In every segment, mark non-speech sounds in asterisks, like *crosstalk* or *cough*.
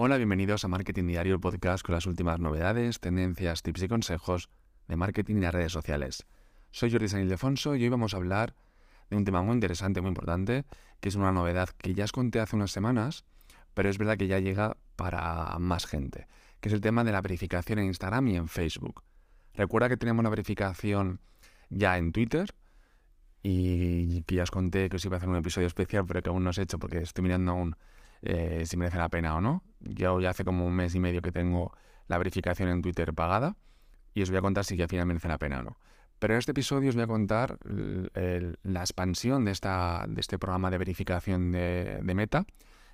Hola, bienvenidos a Marketing Diario, el podcast con las últimas novedades, tendencias, tips y consejos de marketing y las redes sociales. Soy Jordi San Ildefonso y hoy vamos a hablar de un tema muy interesante, muy importante, que es una novedad que ya os conté hace unas semanas, pero es verdad que ya llega para más gente, que es el tema de la verificación en Instagram y en Facebook. Recuerda que tenemos una verificación ya en Twitter y que ya os conté que os iba a hacer un episodio especial, pero que aún no os he hecho porque estoy mirando aún eh, si merece la pena o no. Yo ya hace como un mes y medio que tengo la verificación en Twitter pagada y os voy a contar si al final merece la pena o no. Pero en este episodio os voy a contar la expansión de, esta, de este programa de verificación de, de, Meta,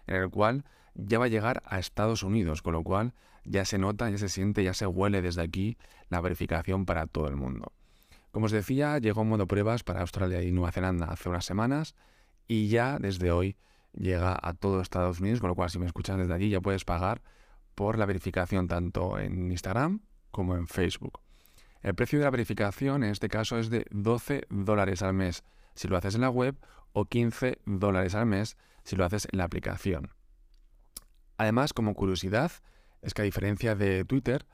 en el cual ya va a llegar a Estados Unidos, con lo cual ya se nota, ya se siente, ya se huele desde aquí la verificación para todo el mundo. Como os decía, llegó en modo pruebas para Australia y Nueva Zelanda hace unas semanas y ya desde hoy llega a todo Estados Unidos, con lo cual si me escuchas desde allí ya puedes pagar por la verificación tanto en Instagram como en Facebook. El precio de la verificación en este caso es de 12 dólares al mes si lo haces en la web o 15 dólares al mes si lo haces en la aplicación. Además, como curiosidad, es que a diferencia de Twitter,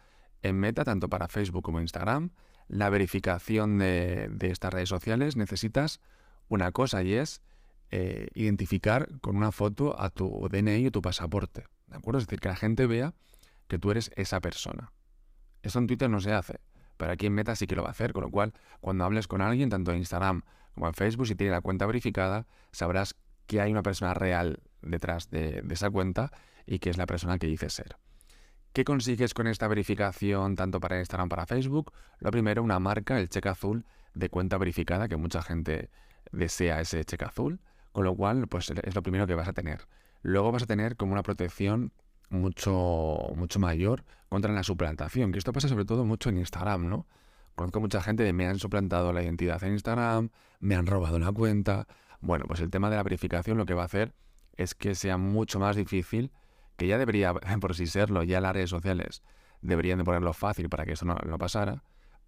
en Meta, tanto para Facebook como Instagram, la verificación de, de estas redes sociales necesitas una cosa y es eh, identificar con una foto a tu DNI o tu pasaporte. ¿De acuerdo? Es decir, que la gente vea que tú eres esa persona. Eso en Twitter no se hace, pero aquí en Meta sí que lo va a hacer, con lo cual cuando hables con alguien, tanto en Instagram como en Facebook, si tiene la cuenta verificada, sabrás que hay una persona real detrás de, de esa cuenta y que es la persona que dice ser. ¿Qué consigues con esta verificación tanto para Instagram como para Facebook? Lo primero, una marca, el cheque azul de cuenta verificada, que mucha gente desea ese cheque azul. Con lo cual, pues es lo primero que vas a tener. Luego vas a tener como una protección mucho, mucho mayor contra la suplantación, que esto pasa sobre todo mucho en Instagram, ¿no? Conozco mucha gente de me han suplantado la identidad en Instagram, me han robado la cuenta. Bueno, pues el tema de la verificación lo que va a hacer es que sea mucho más difícil, que ya debería *laughs* por sí serlo, ya las redes sociales deberían de ponerlo fácil para que eso no, no pasara,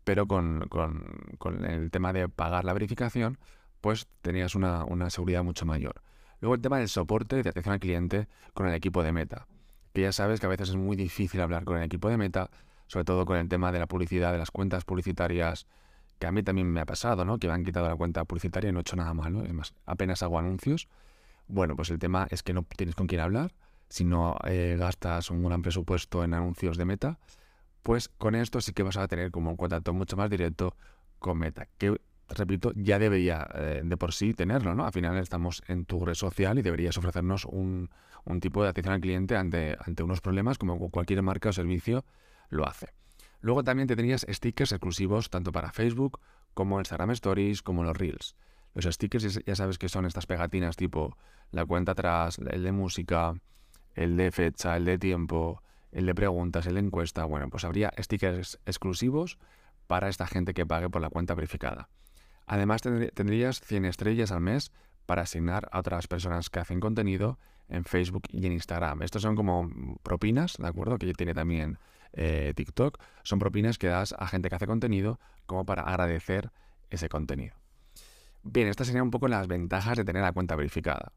pero con, con, con el tema de pagar la verificación, pues tenías una, seguridad mucho mayor. Luego el tema del soporte de atención al cliente con el equipo de Meta, que ya sabes que a veces es muy difícil hablar con el equipo de Meta, sobre todo con el tema de la publicidad, de las cuentas publicitarias, que a mí también me ha pasado, ¿no? Que me han quitado la cuenta publicitaria y no he hecho nada malo, es más, apenas hago anuncios. Bueno, pues el tema es que no tienes con quién hablar, si no eh, gastas un gran presupuesto en anuncios de Meta, pues con esto sí que vas a tener como un contacto mucho más directo con Meta, que repito, ya debería eh, de por sí tenerlo, ¿no? Al final estamos en tu red social y deberías ofrecernos un, tipo de atención al cliente ante, ante unos problemas como cualquier marca o servicio lo hace. Luego también tendrías stickers exclusivos tanto para Facebook como Instagram Stories como los Reels. Los stickers ya sabes que son estas pegatinas tipo la cuenta atrás, el de música, el de fecha, el de tiempo, el de preguntas, el de encuesta. Bueno, pues habría stickers exclusivos para esta gente que pague por la cuenta verificada. Además tendrías 100 estrellas al mes para asignar a otras personas que hacen contenido en Facebook y en Instagram. Estos son como propinas, ¿de acuerdo? Que tiene también eh, TikTok. Son propinas que das a gente que hace contenido como para agradecer ese contenido. Bien, estas serían un poco las ventajas de tener la cuenta verificada.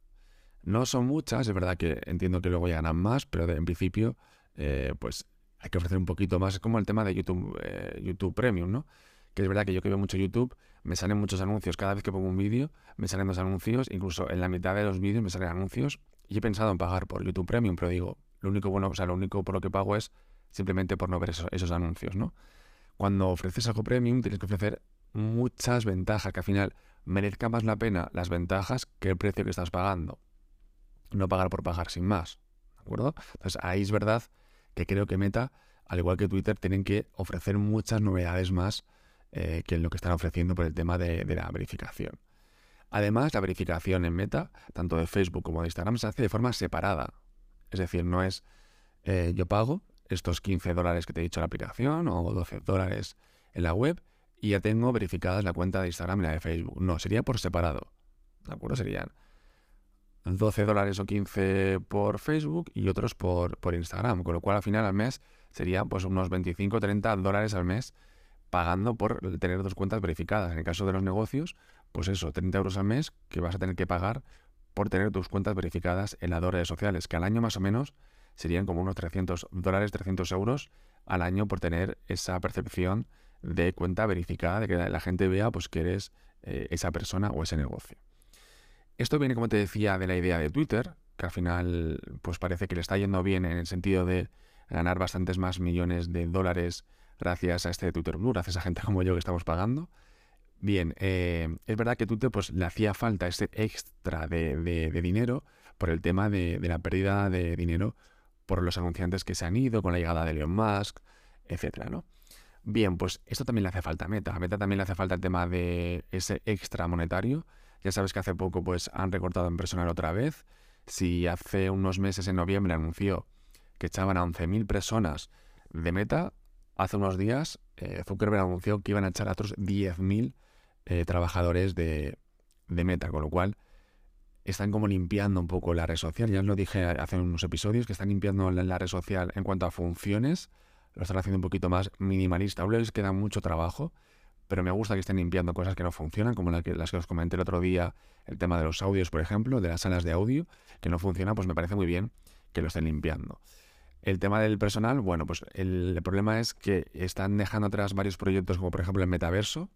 No son muchas, es verdad que entiendo que luego ganan más, pero en principio, eh, pues hay que ofrecer un poquito más. Es como el tema de YouTube, eh, YouTube Premium, ¿no? Que es verdad que yo que veo mucho YouTube, me salen muchos anuncios. Cada vez que pongo un vídeo, me salen dos anuncios, incluso en la mitad de los vídeos me salen anuncios. Y he pensado en pagar por YouTube Premium, pero digo, lo único bueno, o sea, lo único por lo que pago es simplemente por no ver esos, anuncios, ¿no? Cuando ofreces algo premium, tienes que ofrecer muchas ventajas, que al final merezca más la pena las ventajas que el precio que estás pagando. No pagar por pagar sin más. ¿De acuerdo? Entonces ahí es verdad que creo que Meta, al igual que Twitter, tienen que ofrecer muchas novedades más eh, que es lo que están ofreciendo por el tema de, la verificación. Además, la verificación en Meta, tanto de Facebook como de Instagram, se hace de forma separada. Es decir, no es eh, yo pago estos 15 dólares que te he dicho en la aplicación o 12 dólares en la web y ya tengo verificadas la cuenta de Instagram y la de Facebook. No, sería por separado. ¿De acuerdo? Serían 12 dólares o 15 por Facebook y otros por, Instagram. Con lo cual al final al mes sería pues unos 25 30 dólares al mes pagando por tener dos cuentas verificadas. En el caso de los negocios, pues eso, 30 euros al mes que vas a tener que pagar por tener tus cuentas verificadas en las redes sociales, que al año más o menos serían como unos 300 dólares, 300 euros al año por tener esa percepción de cuenta verificada, de que la gente vea pues, que eres eh, esa persona o ese negocio. Esto viene, como te decía, de la idea de Twitter, que al final pues parece que le está yendo bien en el sentido de ganar bastantes más millones de dólares gracias a este Twitter Blue, gracias a gente como yo que estamos pagando. Bien, eh, es verdad que Twitter pues, le hacía falta ese extra de, dinero por el tema de, la pérdida de dinero por los anunciantes que se han ido, con la llegada de Elon Musk, etcétera, ¿no? Bien, pues esto también le hace falta a Meta. A Meta también le hace falta el tema de ese extra monetario. Ya sabes que hace poco pues han recortado en personal otra vez. Si hace unos meses en noviembre anunció que echaban a 11.000 personas de Meta, hace unos días eh, Zuckerberg anunció que iban a echar a otros 10.000 eh, trabajadores de, Meta, con lo cual están como limpiando un poco la red social. Ya os lo dije hace unos episodios, que están limpiando la, red social en cuanto a funciones, lo están haciendo un poquito más minimalista. Aún les queda mucho trabajo, pero me gusta que estén limpiando cosas que no funcionan, como las que, las que os comenté el otro día, el tema de los audios, por ejemplo, de las salas de audio, que no funciona, pues me parece muy bien que lo estén limpiando. El tema del personal, bueno, pues el, problema es que están dejando atrás varios proyectos, como por ejemplo el metaverso,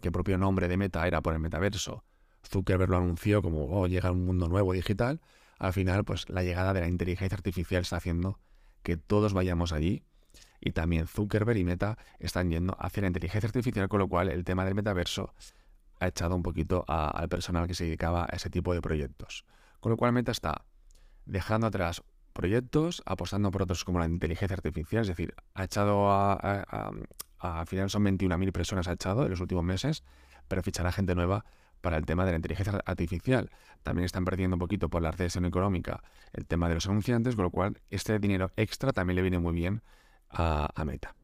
que el propio nombre de Meta era por el metaverso. Zuckerberg lo anunció como, oh, llega un mundo nuevo digital. Al final, pues la llegada de la inteligencia artificial está haciendo que todos vayamos allí. Y también Zuckerberg y Meta están yendo hacia la inteligencia artificial, con lo cual el tema del metaverso ha echado un poquito al personal que se dedicaba a ese tipo de proyectos. Con lo cual Meta está dejando atrás proyectos, apostando por otros como la inteligencia artificial, es decir, ha echado a, al final son 21.000 personas ha echado en los últimos meses, pero fichará gente nueva para el tema de la inteligencia artificial. También están perdiendo un poquito por la recesión económica el tema de los anunciantes, con lo cual este dinero extra también le viene muy bien a, Meta.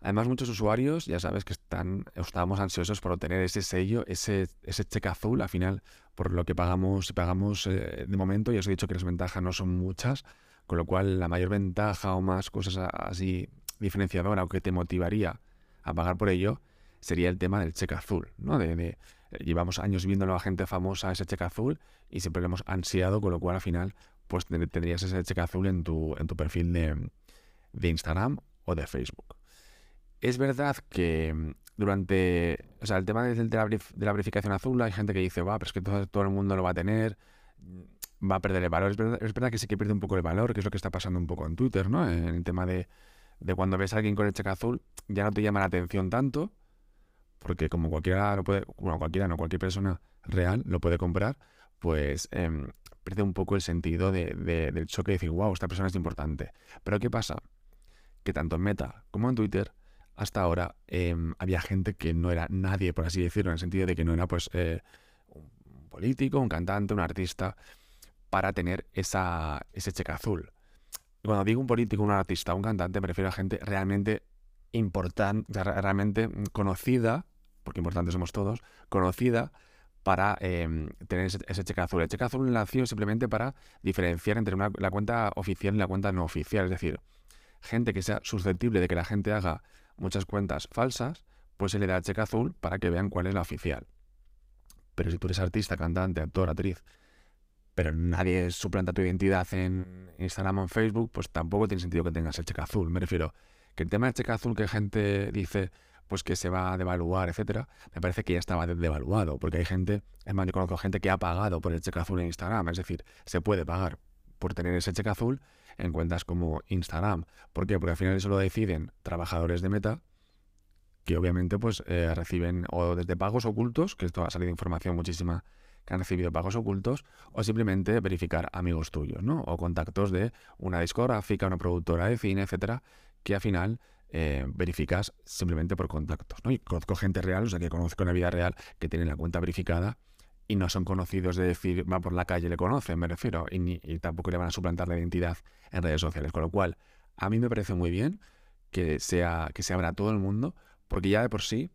Además, muchos usuarios, ya sabes que están, estábamos ansiosos por obtener ese sello, ese, ese cheque azul, al final, por lo que pagamos, pagamos eh, de momento, ya os he dicho que las ventajas no son muchas, con lo cual, la mayor ventaja o más cosas así diferenciadora o que te motivaría a pagar por ello sería el tema del cheque azul, ¿no? De, eh, llevamos años viéndolo a gente famosa ese cheque azul y siempre lo hemos ansiado, con lo cual al final pues tendrías ese cheque azul en tu, en tu perfil de, de Instagram o de Facebook. Es verdad que durante, o sea, el tema de, la, de la, verificación azul, hay gente que dice, va, pero es que todo, todo el mundo lo va a tener, va a perder el valor. Es verdad, que sí que pierde un poco el valor, que es lo que está pasando un poco en Twitter, ¿no? En el tema de, de cuando ves a alguien con el cheque azul, ya no te llama la atención tanto, porque como cualquiera lo puede, bueno, cualquiera, no, cualquier persona real lo puede comprar, pues em, pierde un poco el sentido de, del choque de decir, wow, esta persona es importante. Pero ¿qué pasa? Que tanto en Meta como en Twitter, hasta ahora em, había gente que no era nadie, por así decirlo, en el sentido de que no era pues eh, un político, un cantante, un artista para tener esa, ese cheque azul. cuando digo un político, un artista, un cantante, me refiero a gente realmente importante, realmente conocida, porque importantes somos todos, conocida para em, tener ese, cheque azul. El cheque azul nació simplemente para diferenciar entre la cuenta oficial y la cuenta no oficial. Es decir, gente que sea susceptible de que la gente haga muchas cuentas falsas, pues se le da el cheque azul para que vean cuál es la oficial. Pero si tú eres artista, cantante, actor, actriz, pero nadie suplanta tu identidad en Instagram o en Facebook, pues tampoco tiene sentido que tengas el cheque azul. Me refiero que el tema del cheque azul que gente dice pues que se va a devaluar, etcétera, me parece que ya estaba devaluado, porque hay gente, es más, yo conozco gente que ha pagado por el cheque azul en Instagram, es decir, se puede pagar por tener ese cheque azul en cuentas como Instagram. ¿Por qué? Porque al final eso lo deciden trabajadores de Meta, que obviamente pues eh, reciben o desde pagos ocultos, que esto ha salido información muchísima que han recibido pagos ocultos, o simplemente verificar amigos tuyos, ¿no? O contactos de una discográfica, una productora de cine, etcétera, que al final eh, verificas simplemente por contactos, ¿no? Y conozco gente real, o sea, que conozco en la vida real que tienen la cuenta verificada y no son conocidos de decir, va por la calle, le conocen, me refiero, y, y tampoco le van a suplantar la identidad en redes sociales. Con lo cual, a mí me parece muy bien que, sea, que se abra a todo el mundo, porque ya de por sí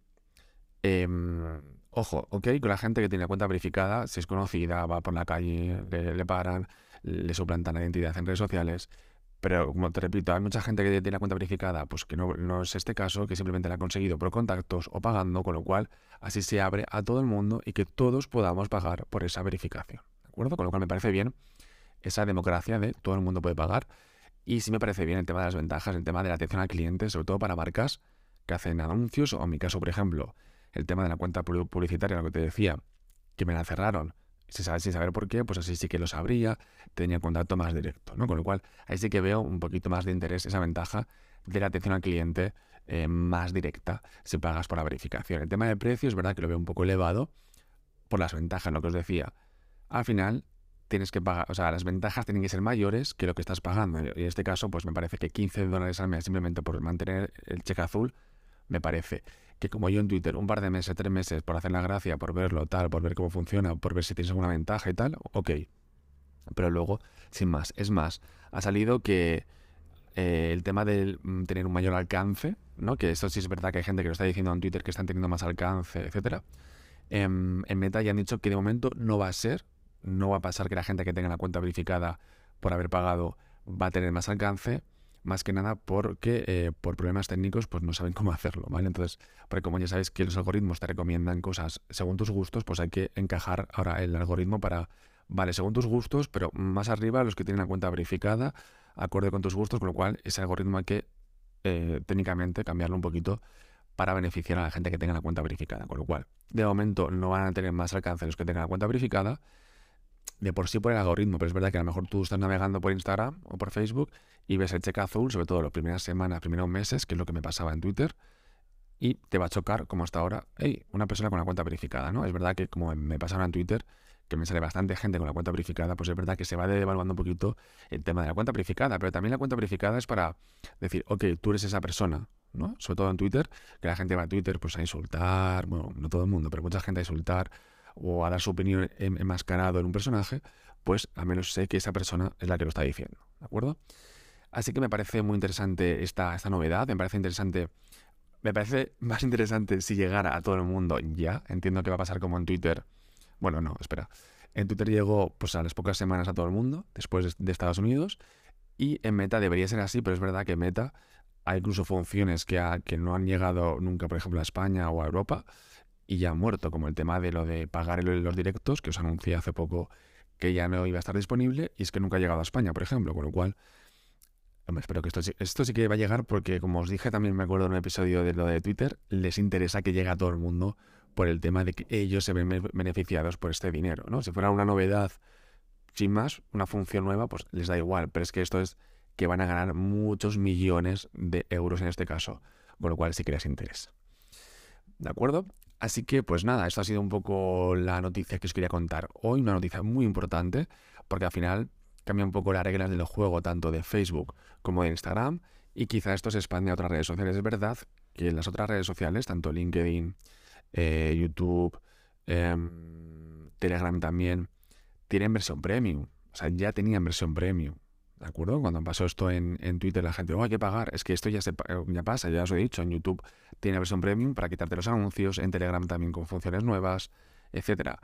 Em, ojo, ok, con la gente que tiene cuenta verificada, si es conocida, va por la calle, le, paran, le suplantan la identidad en redes sociales. Pero como te repito, hay mucha gente que tiene la cuenta verificada, pues que no, no, es este caso, que simplemente la ha conseguido por contactos o pagando, con lo cual así se abre a todo el mundo y que todos podamos pagar por esa verificación. ¿De acuerdo? Con lo cual me parece bien esa democracia de todo el mundo puede pagar. Y sí me parece bien el tema de las ventajas, el tema de la atención al cliente, sobre todo para marcas que hacen anuncios, o en mi caso, por ejemplo, el tema de la cuenta publicitaria, lo que te decía, que me la cerraron sin saber, sin saber por qué, pues así sí que lo sabría, tenía contacto más directo, ¿no? Con lo cual, ahí sí que veo un poquito más de interés, esa ventaja de la atención al cliente eh, más directa si pagas por la verificación. El tema de precio es verdad que lo veo un poco elevado por las ventajas, lo que os decía. Al final, tienes que pagar, o sea, las ventajas tienen que ser mayores que lo que estás pagando. Y en este caso, pues me parece que 15 dólares al mes simplemente por mantener el cheque azul, me parece que como yo en Twitter, un par de meses, tres meses, por hacer la gracia, por verlo, tal, por ver cómo funciona, por ver si tienes alguna ventaja y tal, ok. Pero luego, sin más, es más, ha salido que eh, el tema de mm, tener un mayor alcance, ¿no? Que eso sí es verdad que hay gente que lo está diciendo en Twitter que están teniendo más alcance, etcétera. Em, en Meta ya han dicho que de momento no va a ser, no va a pasar que la gente que tenga la cuenta verificada por haber pagado va a tener más alcance, más que nada porque eh, por problemas técnicos pues no saben cómo *laughs* hacerlo, ¿vale? Entonces, porque como ya sabéis que los algoritmos te recomiendan cosas según tus gustos, pues hay que encajar ahora el algoritmo para, vale, según tus gustos, pero más arriba los que tienen la cuenta verificada, acorde con tus gustos, con lo cual ese algoritmo hay que eh, técnicamente cambiarlo un poquito para beneficiar a la gente que tenga la cuenta verificada. Con lo cual, de momento no van a tener más alcance los que tengan la cuenta verificada, de por sí por el algoritmo, pero es verdad que a lo mejor tú estás navegando por Instagram o por Facebook y ves el cheque azul, sobre todo las primeras semanas, primeros meses, que es lo que me pasaba en Twitter, y te va a chocar, como hasta ahora, hey, una persona con la cuenta verificada, ¿no? Es verdad que como me pasaba en Twitter, que me sale bastante gente con la cuenta verificada, pues es verdad que se va devaluando un poquito el tema de la cuenta verificada, pero también la cuenta verificada es para decir, ok, tú eres esa persona, ¿no? Sobre todo en Twitter, que la gente va a Twitter pues a insultar, bueno, no todo el mundo, pero mucha gente a insultar o a dar su opinión enmascarado en un personaje, pues al menos sé que esa persona es la que lo está diciendo, ¿de acuerdo? Así que me parece muy interesante esta, esta novedad, me parece interesante, me parece *laughs* más interesante si llegara a todo el mundo ya, entiendo que va a pasar como en Twitter, bueno, no, espera, en Twitter llegó pues a las pocas semanas a todo el mundo, después de Estados Unidos, y en Meta debería ser así, pero es verdad que Meta hay incluso funciones que, que no han llegado nunca, por ejemplo, a España o a Europa, y ya muerto, como el tema de lo de pagar los directos, que os anuncié hace poco que ya no iba a estar disponible, y es que nunca ha llegado a España, por ejemplo, con lo cual, espero que esto, esto sí que va a llegar porque, como os dije, también me acuerdo en un episodio de lo de Twitter, les interesa que llegue a todo el mundo por el tema de que ellos se ven beneficiados por este dinero, ¿no? Si fuera una novedad sin más, una función nueva, pues les da igual, pero es que esto es que van a ganar muchos millones de euros en este caso, con lo cual sí que les interesa. ¿De acuerdo? Así que, pues nada, esto ha sido un poco la noticia que os quería contar hoy, una noticia muy importante, porque al final cambia un poco las reglas del juego tanto de Facebook como de Instagram, y quizá esto se expande a otras redes sociales. Es verdad que las otras redes sociales, tanto LinkedIn, eh, YouTube, em, Telegram también, tienen versión premium. O sea, ya tenían versión premium. ¿De acuerdo? Cuando pasó esto en, Twitter, la gente, oh, hay que pagar. Es que esto ya, se, ya pasa, ya os he dicho. En YouTube tiene versión premium para quitarte los anuncios, en Telegram también con funciones nuevas, etcétera.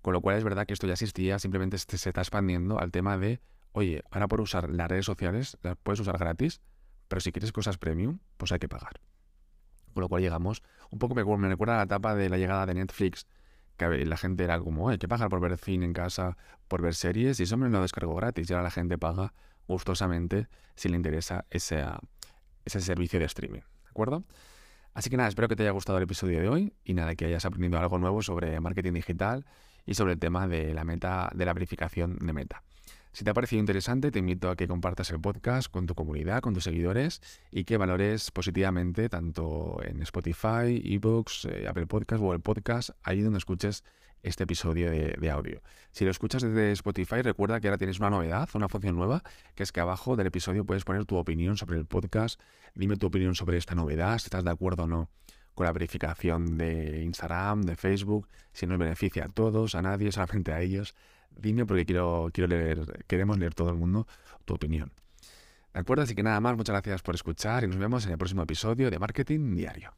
Con lo cual es verdad que esto ya existía, simplemente se, se está expandiendo al tema de, oye, ahora por usar las redes sociales las puedes usar gratis, pero si quieres cosas premium, pues hay que pagar. Con lo cual llegamos, un poco me, recuerda la etapa de la llegada de Netflix, que la gente era como, hay que pagar por ver cine en casa, por ver series, y eso me lo descargo gratis, y ahora la gente paga gustosamente si le interesa ese, ese servicio de streaming. ¿De acuerdo? Así que nada, espero que te haya gustado el episodio de hoy y nada, que hayas aprendido algo nuevo sobre marketing digital y sobre el tema de la meta, de la verificación de meta. Si te ha parecido interesante, te invito a que compartas el podcast con tu comunidad, con tus seguidores y que valores positivamente tanto en Spotify, eBooks, eh, Apple Podcast, Google Podcast, ahí donde escuches este episodio de, audio. Si lo escuchas desde Spotify, recuerda que ahora tienes una novedad, una función nueva, que es que abajo del episodio puedes poner tu opinión sobre el podcast, dime tu opinión sobre esta novedad, si estás de acuerdo o no con la verificación de Instagram, de Facebook, si nos beneficia a todos, a nadie, solamente a ellos. Dime porque quiero, quiero leer, queremos leer todo el mundo tu opinión. ¿De acuerdo? Así que nada más, muchas gracias por escuchar y nos vemos en el próximo episodio de Marketing Diario.